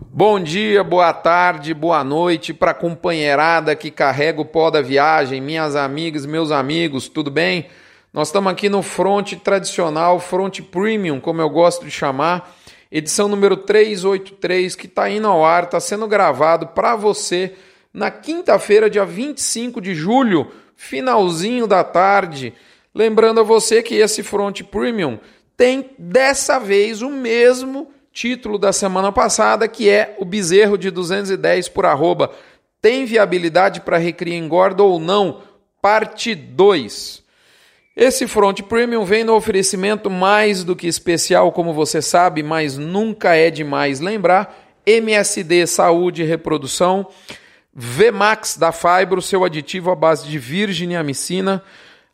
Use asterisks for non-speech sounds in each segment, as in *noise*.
Bom dia, boa tarde, boa noite para a companheirada que carrega o pó da viagem, minhas amigas, meus amigos, tudo bem? Nós estamos aqui no Front tradicional, Front Premium, como eu gosto de chamar, edição número 383, que está indo ao ar, está sendo gravado para você na quinta-feira, dia 25 de julho, finalzinho da tarde. Lembrando a você que esse Front Premium tem dessa vez o mesmo título da semana passada, que é o bezerro de 210 por arroba. Tem viabilidade para recria engorda ou não? Parte 2. Esse Front Premium vem no oferecimento mais do que especial, como você sabe, mas nunca é demais lembrar. MSD Saúde e Reprodução, VMAX da Fibro, seu aditivo à base de virgem e amicina,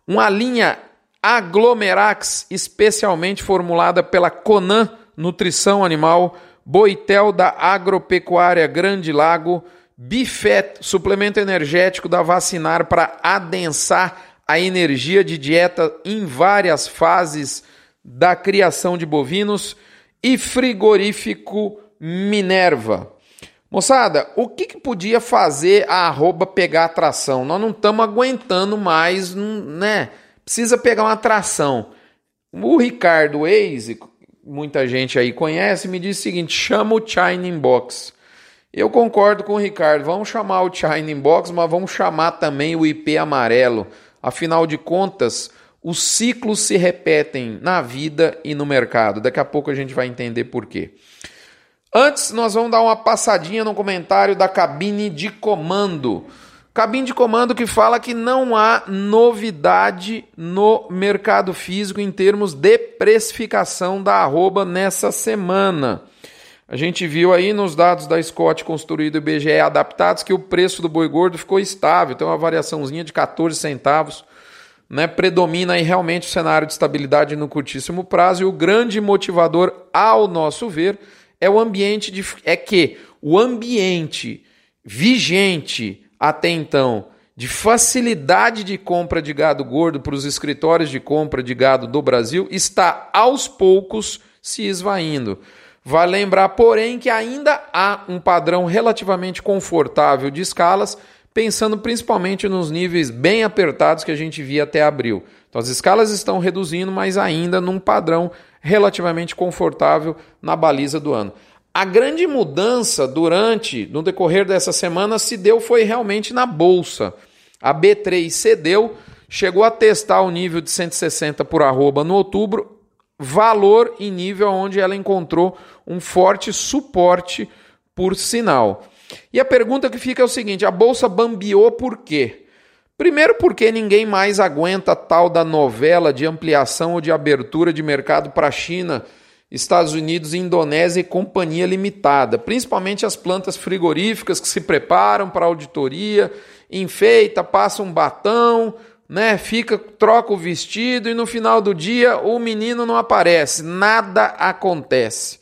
uma linha Aglomerax especialmente formulada pela Conan Nutrição Animal, Boitel da Agropecuária Grande Lago, Bifet, suplemento energético da Vacinar para adensar a energia de dieta em várias fases da criação de bovinos e frigorífico Minerva. Moçada, o que, que podia fazer a arroba pegar atração? Nós não estamos aguentando mais, né? Precisa pegar uma atração. O Ricardo Waze, muita gente aí conhece, me diz o seguinte: chama o China Box. Eu concordo com o Ricardo, vamos chamar o China Box, mas vamos chamar também o IP amarelo. Afinal de contas, os ciclos se repetem na vida e no mercado. Daqui a pouco a gente vai entender por quê. Antes, nós vamos dar uma passadinha no comentário da cabine de comando. Cabine de comando que fala que não há novidade no mercado físico em termos de precificação da arroba nessa semana. A gente viu aí nos dados da Scott Construído e BGE adaptados que o preço do boi gordo ficou estável, tem uma variaçãozinha de 14 centavos. Né, predomina aí realmente o cenário de estabilidade no curtíssimo prazo e o grande motivador, ao nosso ver, é o ambiente de, é que o ambiente vigente até então de facilidade de compra de gado gordo para os escritórios de compra de gado do Brasil está aos poucos se esvaindo. Vale lembrar, porém, que ainda há um padrão relativamente confortável de escalas, pensando principalmente nos níveis bem apertados que a gente via até abril. Então, as escalas estão reduzindo, mas ainda num padrão relativamente confortável na baliza do ano. A grande mudança durante, no decorrer dessa semana, se deu foi realmente na bolsa. A B3 cedeu, chegou a testar o nível de 160 por arroba no outubro, valor e nível onde ela encontrou um forte suporte por sinal. E a pergunta que fica é o seguinte: a bolsa bambiou por quê? Primeiro, porque ninguém mais aguenta tal da novela de ampliação ou de abertura de mercado para a China Estados Unidos, Indonésia e Companhia Limitada, principalmente as plantas frigoríficas que se preparam para auditoria, enfeita, passa um batão, né, fica, troca o vestido e no final do dia o menino não aparece, nada acontece.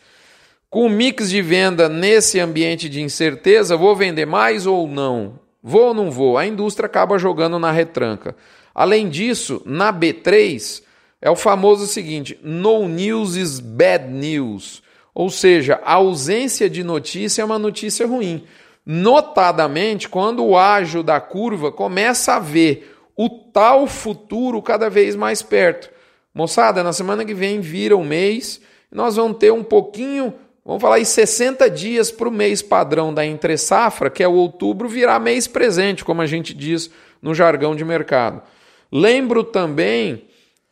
Com o mix de venda nesse ambiente de incerteza, vou vender mais ou não? Vou ou não vou? A indústria acaba jogando na retranca. Além disso, na B3, é o famoso seguinte: no news is bad news. Ou seja, a ausência de notícia é uma notícia ruim. Notadamente, quando o ágio da curva começa a ver o tal futuro cada vez mais perto. Moçada, na semana que vem vira o mês, nós vamos ter um pouquinho, vamos falar aí 60 dias para o mês padrão da entre safra, que é o outubro, virar mês presente, como a gente diz no jargão de mercado. Lembro também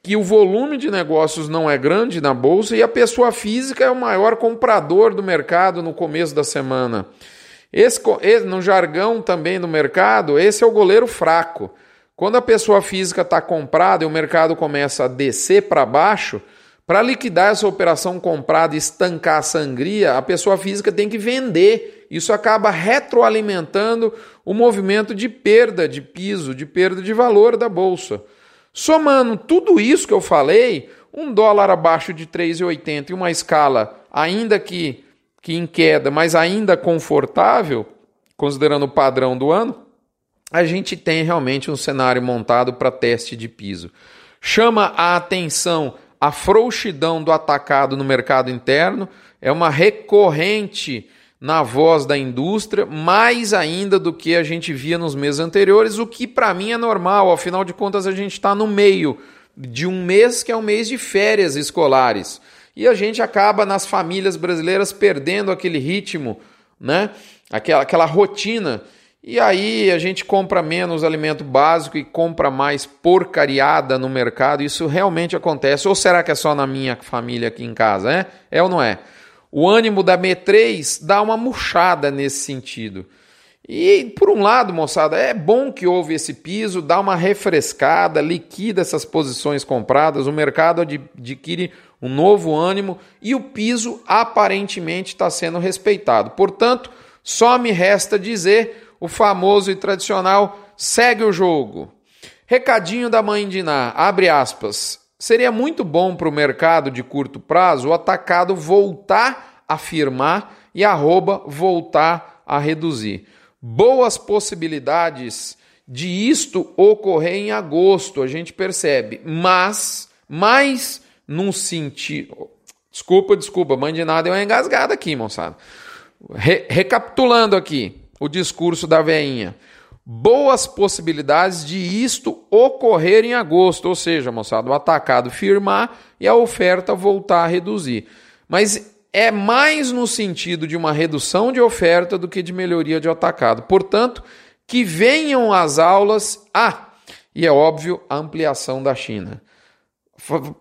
que o volume de negócios não é grande na bolsa e a pessoa física é o maior comprador do mercado no começo da semana. Esse, no jargão também do mercado, esse é o goleiro fraco. Quando a pessoa física está comprada e o mercado começa a descer para baixo, para liquidar essa operação comprada e estancar a sangria, a pessoa física tem que vender. Isso acaba retroalimentando o movimento de perda de piso, de perda de valor da bolsa. Somando tudo isso que eu falei, um dólar abaixo de 3,80 e uma escala ainda que, que em queda, mas ainda confortável, considerando o padrão do ano, a gente tem realmente um cenário montado para teste de piso. Chama a atenção a frouxidão do atacado no mercado interno, é uma recorrente na voz da indústria, mais ainda do que a gente via nos meses anteriores, o que para mim é normal, afinal de contas a gente está no meio de um mês que é um mês de férias escolares. E a gente acaba nas famílias brasileiras perdendo aquele ritmo, né? aquela, aquela rotina. E aí a gente compra menos alimento básico e compra mais porcariada no mercado. Isso realmente acontece. Ou será que é só na minha família aqui em casa? É, é ou não é? O ânimo da B3 dá uma murchada nesse sentido. E por um lado, moçada, é bom que houve esse piso, dá uma refrescada, liquida essas posições compradas, o mercado adquire um novo ânimo e o piso aparentemente está sendo respeitado. Portanto, só me resta dizer o famoso e tradicional segue o jogo. Recadinho da mãe de Ná, abre aspas. Seria muito bom para o mercado de curto prazo o atacado voltar a firmar e arroba voltar a reduzir. Boas possibilidades de isto ocorrer em agosto, a gente percebe, mas mais num sentido. Desculpa, desculpa, mãe de nada deu uma engasgada aqui, moçada. Re recapitulando aqui o discurso da veinha boas possibilidades de isto ocorrer em agosto, ou seja, moçada, o atacado firmar e a oferta voltar a reduzir. Mas é mais no sentido de uma redução de oferta do que de melhoria de atacado. Portanto, que venham as aulas. Ah, e é óbvio, a ampliação da China.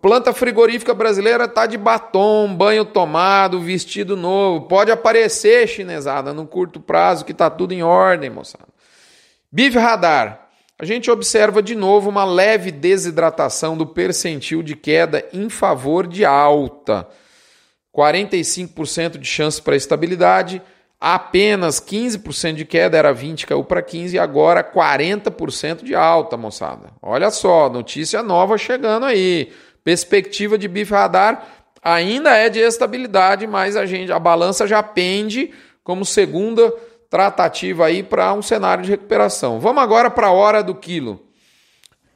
Planta frigorífica brasileira está de batom, banho tomado, vestido novo. Pode aparecer chinesada no curto prazo que está tudo em ordem, moçada. BIV radar. A gente observa de novo uma leve desidratação do percentil de queda em favor de alta. 45% de chance para estabilidade, apenas 15% de queda, era 20, caiu para 15 e agora 40% de alta, moçada. Olha só, notícia nova chegando aí. Perspectiva de BIF radar ainda é de estabilidade, mas a gente a balança já pende como segunda tratativa aí para um cenário de recuperação. Vamos agora para a hora do quilo.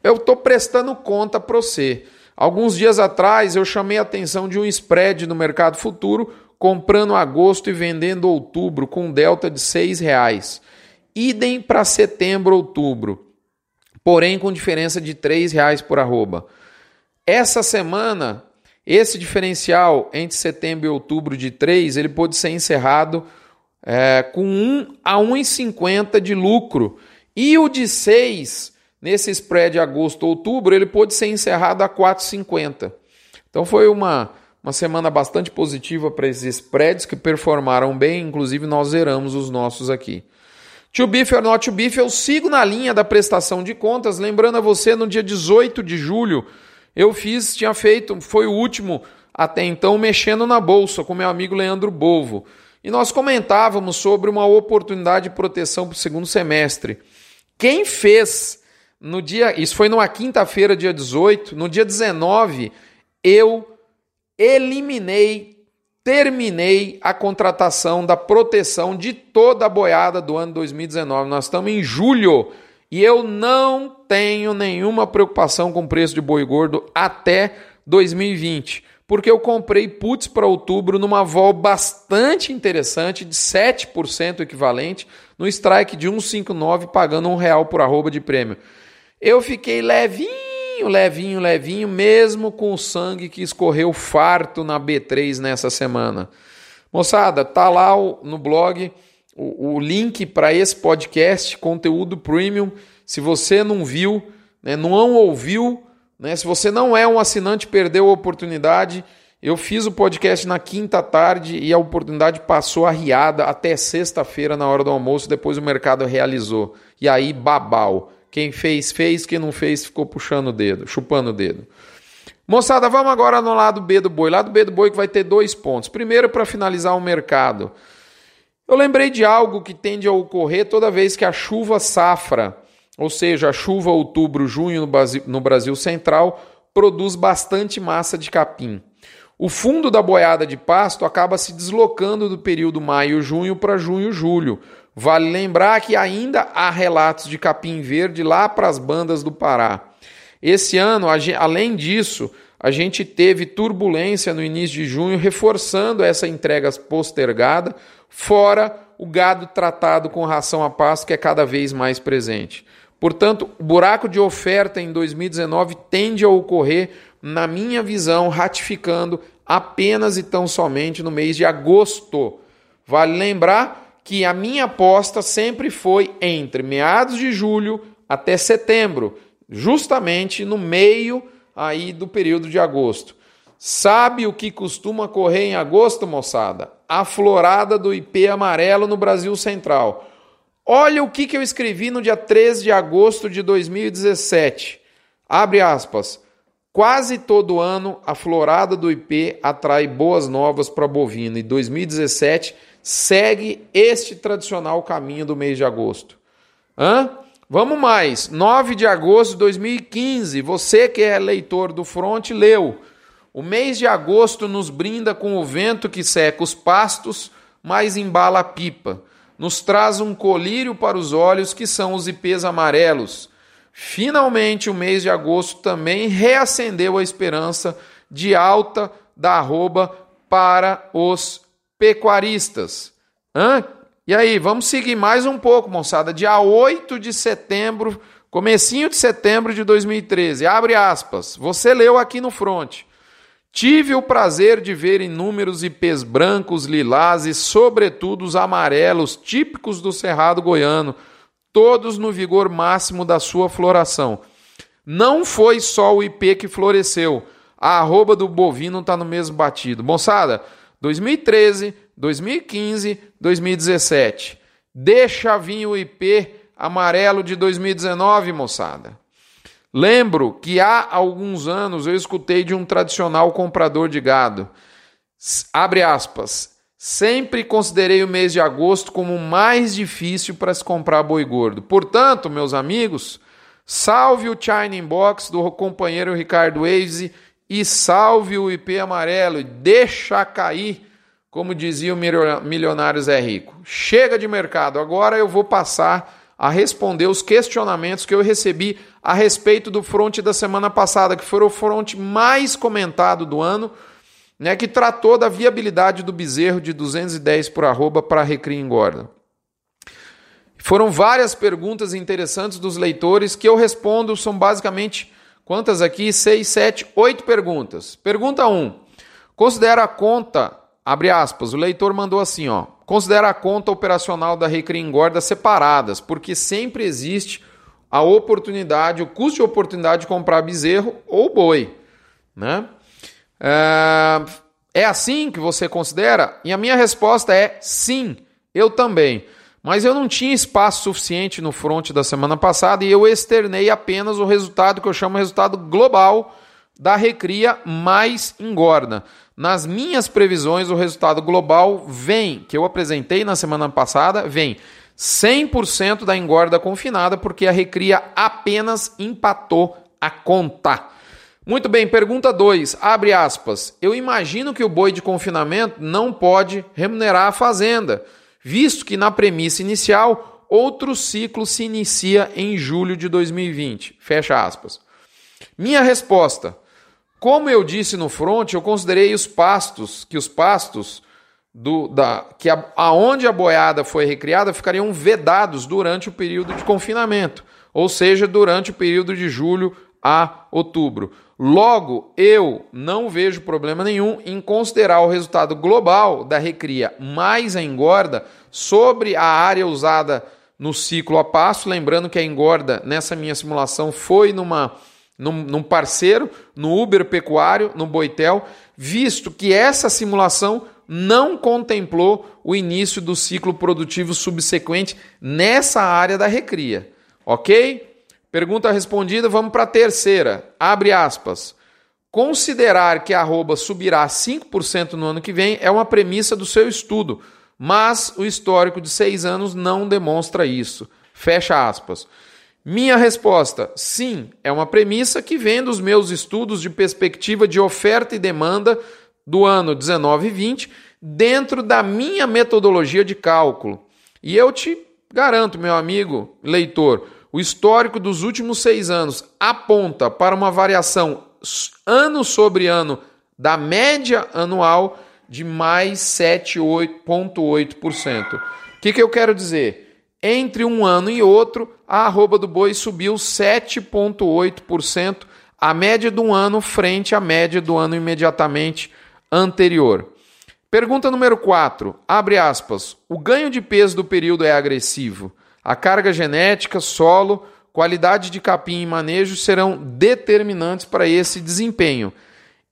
Eu estou prestando conta para você. Alguns dias atrás eu chamei a atenção de um spread no mercado futuro, comprando agosto e vendendo outubro com um delta de R$ reais. Idem para setembro, outubro, porém com diferença de R$ reais por arroba. Essa semana, esse diferencial entre setembro e outubro de 3, ele pode ser encerrado é, com 1 a 1,50 de lucro. E o de 6, nesse spread agosto-outubro, ele pode ser encerrado a 4,50. Então foi uma, uma semana bastante positiva para esses spreads que performaram bem, inclusive nós zeramos os nossos aqui. To beef or not to beef, eu sigo na linha da prestação de contas, lembrando a você, no dia 18 de julho, eu fiz, tinha feito, foi o último até então, mexendo na bolsa com meu amigo Leandro Bovo. E nós comentávamos sobre uma oportunidade de proteção para o segundo semestre. Quem fez no dia. Isso foi numa quinta-feira, dia 18. No dia 19, eu eliminei, terminei a contratação da proteção de toda a boiada do ano 2019. Nós estamos em julho e eu não tenho nenhuma preocupação com o preço de boi gordo até 2020 porque eu comprei puts para outubro numa vol bastante interessante de 7% equivalente, no strike de 1,59 pagando um real por arroba de prêmio. Eu fiquei levinho, levinho, levinho, mesmo com o sangue que escorreu farto na B3 nessa semana. Moçada, tá lá no blog o, o link para esse podcast, conteúdo premium. Se você não viu, né, não ouviu, né? Se você não é um assinante, perdeu a oportunidade. Eu fiz o podcast na quinta tarde e a oportunidade passou arriada até sexta-feira na hora do almoço, depois o mercado realizou. E aí, babau. Quem fez, fez, quem não fez, ficou puxando o dedo, chupando o dedo. Moçada, vamos agora no lado B do boi. Lado B do boi que vai ter dois pontos. Primeiro, para finalizar o mercado. Eu lembrei de algo que tende a ocorrer toda vez que a chuva safra ou seja, a chuva outubro-junho no Brasil, no Brasil Central produz bastante massa de capim. O fundo da boiada de pasto acaba se deslocando do período maio-junho para junho-julho. Vale lembrar que ainda há relatos de capim verde lá para as bandas do Pará. Esse ano, além disso, a gente teve turbulência no início de junho, reforçando essa entrega postergada. fora o gado tratado com ração a pasto, que é cada vez mais presente. Portanto, o buraco de oferta em 2019 tende a ocorrer, na minha visão, ratificando apenas e tão somente no mês de agosto. Vale lembrar que a minha aposta sempre foi entre meados de julho até setembro, justamente no meio aí do período de agosto. Sabe o que costuma correr em agosto, moçada? A florada do IP amarelo no Brasil Central. Olha o que, que eu escrevi no dia 13 de agosto de 2017. Abre aspas. Quase todo ano a florada do IP atrai boas novas para bovino e 2017 segue este tradicional caminho do mês de agosto. Hã? Vamos mais. 9 de agosto de 2015. Você que é leitor do Front leu. O mês de agosto nos brinda com o vento que seca os pastos, mas embala a pipa. Nos traz um colírio para os olhos que são os ipês amarelos. Finalmente, o mês de agosto também reacendeu a esperança de alta da arroba para os pecuaristas. Hã? E aí, vamos seguir mais um pouco, moçada. Dia 8 de setembro, comecinho de setembro de 2013. Abre aspas. Você leu aqui no front. Tive o prazer de ver inúmeros ipês brancos, lilás e, sobretudo, os amarelos, típicos do Cerrado Goiano, todos no vigor máximo da sua floração. Não foi só o IP que floresceu, a arroba do bovino está no mesmo batido. Moçada, 2013, 2015, 2017. Deixa vir o IP amarelo de 2019, moçada. Lembro que há alguns anos eu escutei de um tradicional comprador de gado. Abre aspas. Sempre considerei o mês de agosto como o mais difícil para se comprar boi gordo. Portanto, meus amigos, salve o China Box do companheiro Ricardo Waze e salve o IP amarelo deixa cair como dizia o milionário Zé Rico. Chega de mercado, agora eu vou passar a responder os questionamentos que eu recebi a respeito do fronte da semana passada, que foi o fronte mais comentado do ano, né, que tratou da viabilidade do bezerro de 210 por arroba para recria engorda. Foram várias perguntas interessantes dos leitores que eu respondo, são basicamente quantas aqui? Seis, sete, oito perguntas. Pergunta 1. Um, considera a conta Abre aspas, o leitor mandou assim, ó. Considera a conta operacional da Recria Engorda separadas, porque sempre existe a oportunidade, o custo de oportunidade de comprar bezerro ou boi, né? É, é assim que você considera? E a minha resposta é sim, eu também. Mas eu não tinha espaço suficiente no front da semana passada e eu externei apenas o resultado que eu chamo de resultado global da recria mais engorda. Nas minhas previsões, o resultado global vem, que eu apresentei na semana passada, vem 100% da engorda confinada, porque a recria apenas empatou a conta. Muito bem, pergunta 2, abre aspas. Eu imagino que o boi de confinamento não pode remunerar a fazenda, visto que na premissa inicial outro ciclo se inicia em julho de 2020. Fecha aspas. Minha resposta: como eu disse no front, eu considerei os pastos, que os pastos do, da, que a, aonde a boiada foi recriada ficariam vedados durante o período de confinamento, ou seja, durante o período de julho a outubro. Logo, eu não vejo problema nenhum em considerar o resultado global da recria mais a engorda sobre a área usada no ciclo a passo, lembrando que a engorda nessa minha simulação foi numa num, num parceiro, no Uber Pecuário, no Boitel, visto que essa simulação não contemplou o início do ciclo produtivo subsequente nessa área da recria. Ok? Pergunta respondida, vamos para a terceira. Abre aspas. Considerar que a arroba subirá 5% no ano que vem é uma premissa do seu estudo, mas o histórico de seis anos não demonstra isso. Fecha aspas. Minha resposta: sim, é uma premissa que vem dos meus estudos de perspectiva de oferta e demanda do ano 19 e 20 dentro da minha metodologia de cálculo. E eu te garanto, meu amigo leitor, o histórico dos últimos seis anos aponta para uma variação ano sobre ano da média anual de mais 7,8%. O que, que eu quero dizer? Entre um ano e outro, a arroba do boi subiu 7,8%, a média do ano frente à média do ano imediatamente anterior. Pergunta número 4, abre aspas. O ganho de peso do período é agressivo. A carga genética, solo, qualidade de capim e manejo serão determinantes para esse desempenho.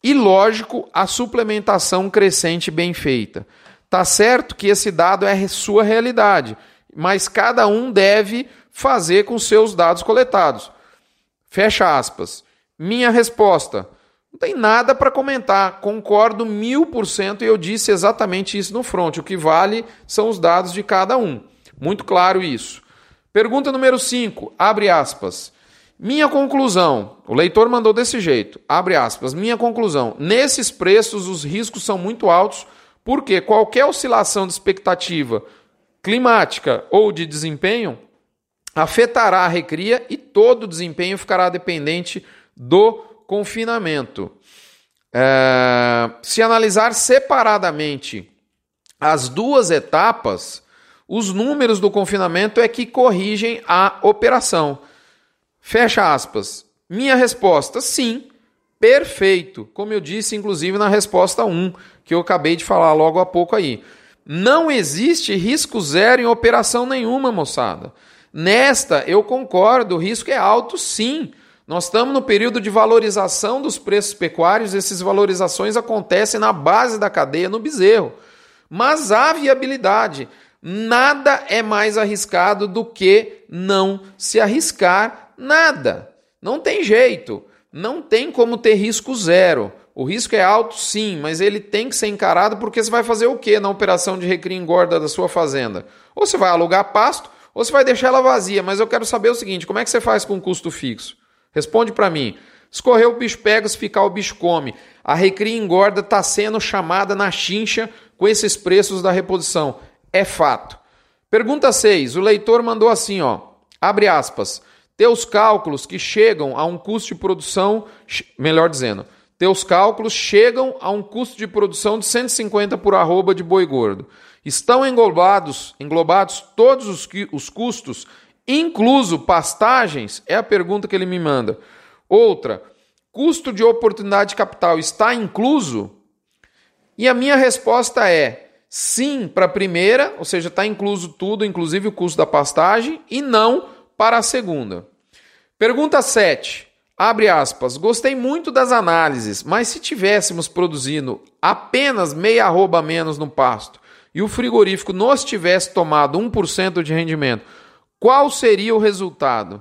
E lógico, a suplementação crescente bem feita. Tá certo que esse dado é sua realidade, mas cada um deve fazer com seus dados coletados. Fecha aspas. Minha resposta: não tem nada para comentar. Concordo mil por cento e eu disse exatamente isso no front. O que vale são os dados de cada um. Muito claro isso. Pergunta número 5, abre aspas. Minha conclusão, o leitor mandou desse jeito, abre aspas. Minha conclusão, nesses preços os riscos são muito altos, porque qualquer oscilação de expectativa climática ou de desempenho afetará a recria e todo o desempenho ficará dependente do confinamento. É, se analisar separadamente as duas etapas, os números do confinamento é que corrigem a operação. Fecha aspas. Minha resposta, sim, perfeito. Como eu disse, inclusive, na resposta 1, que eu acabei de falar logo há pouco aí. Não existe risco zero em operação nenhuma, moçada. Nesta, eu concordo, o risco é alto sim. Nós estamos no período de valorização dos preços pecuários, essas valorizações acontecem na base da cadeia, no bezerro. Mas há viabilidade. Nada é mais arriscado do que não se arriscar nada. Não tem jeito. Não tem como ter risco zero. O risco é alto, sim, mas ele tem que ser encarado porque você vai fazer o que na operação de recria engorda da sua fazenda? Ou você vai alugar pasto, ou você vai deixar ela vazia. Mas eu quero saber o seguinte: como é que você faz com custo fixo? Responde para mim. Escorreu o bicho pega, se ficar o bicho come. A recria engorda está sendo chamada na chincha com esses preços da reposição é fato. Pergunta 6. O leitor mandou assim, ó. Abre aspas. Teus cálculos que chegam a um custo de produção, melhor dizendo, teus cálculos chegam a um custo de produção de 150 por arroba de boi gordo. Estão englobados, englobados todos os, os custos, incluso pastagens? É a pergunta que ele me manda. Outra, custo de oportunidade de capital está incluso? E a minha resposta é: sim para a primeira, ou seja, está incluso tudo, inclusive o custo da pastagem, e não para a segunda. Pergunta 7. Abre aspas. Gostei muito das análises, mas se tivéssemos produzindo apenas meia arroba menos no pasto e o frigorífico nos tivesse tomado 1% de rendimento, qual seria o resultado?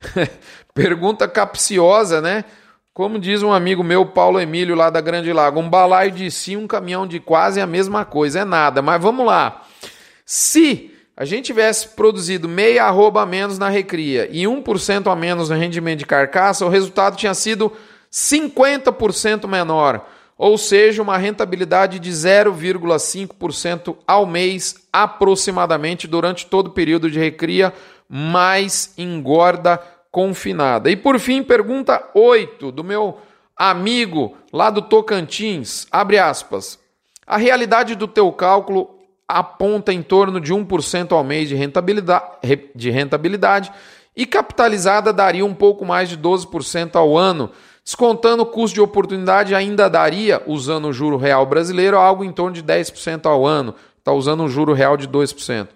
*laughs* Pergunta capciosa, né? Como diz um amigo meu, Paulo Emílio, lá da Grande Lago, um balaio de si, um caminhão de quase é a mesma coisa, é nada. Mas vamos lá. Se a gente tivesse produzido meia arroba a menos na recria e 1% a menos no rendimento de carcaça, o resultado tinha sido 50% menor, ou seja, uma rentabilidade de 0,5% ao mês aproximadamente durante todo o período de recria, mais engorda confinada. E por fim, pergunta 8 do meu amigo lá do Tocantins, abre aspas. A realidade do teu cálculo aponta em torno de 1% ao mês de rentabilidade, de rentabilidade e capitalizada daria um pouco mais de 12% ao ano. Descontando o custo de oportunidade, ainda daria, usando o juro real brasileiro, algo em torno de 10% ao ano. Está usando um juro real de 2%.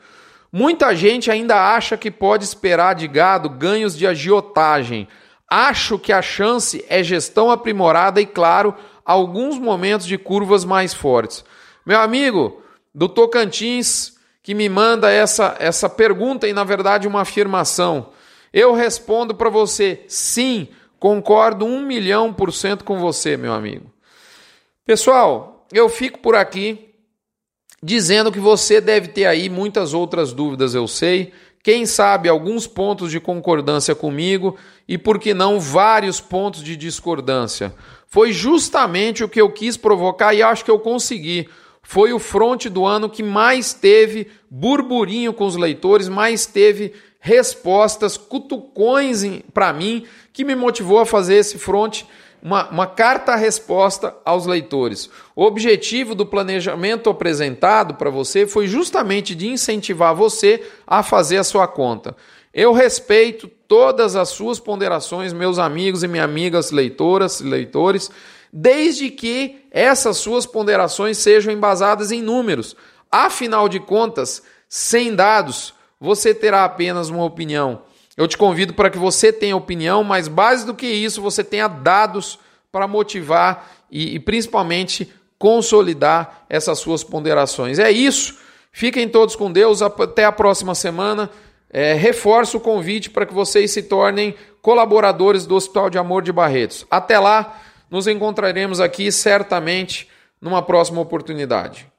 Muita gente ainda acha que pode esperar de gado ganhos de agiotagem. Acho que a chance é gestão aprimorada e, claro, alguns momentos de curvas mais fortes. Meu amigo do Tocantins, que me manda essa, essa pergunta e, na verdade, uma afirmação. Eu respondo para você: sim, concordo um milhão por cento com você, meu amigo. Pessoal, eu fico por aqui dizendo que você deve ter aí muitas outras dúvidas, eu sei. Quem sabe alguns pontos de concordância comigo e, por que não, vários pontos de discordância. Foi justamente o que eu quis provocar e acho que eu consegui. Foi o fronte do ano que mais teve burburinho com os leitores, mais teve respostas, cutucões para mim, que me motivou a fazer esse fronte uma, uma carta-resposta aos leitores. O objetivo do planejamento apresentado para você foi justamente de incentivar você a fazer a sua conta. Eu respeito todas as suas ponderações, meus amigos e minhas amigas leitoras e leitores, desde que essas suas ponderações sejam embasadas em números. Afinal de contas, sem dados, você terá apenas uma opinião. Eu te convido para que você tenha opinião, mas mais do que isso, você tenha dados para motivar e, e principalmente consolidar essas suas ponderações. É isso. Fiquem todos com Deus. Até a próxima semana. É, reforço o convite para que vocês se tornem colaboradores do Hospital de Amor de Barretos. Até lá, nos encontraremos aqui certamente numa próxima oportunidade.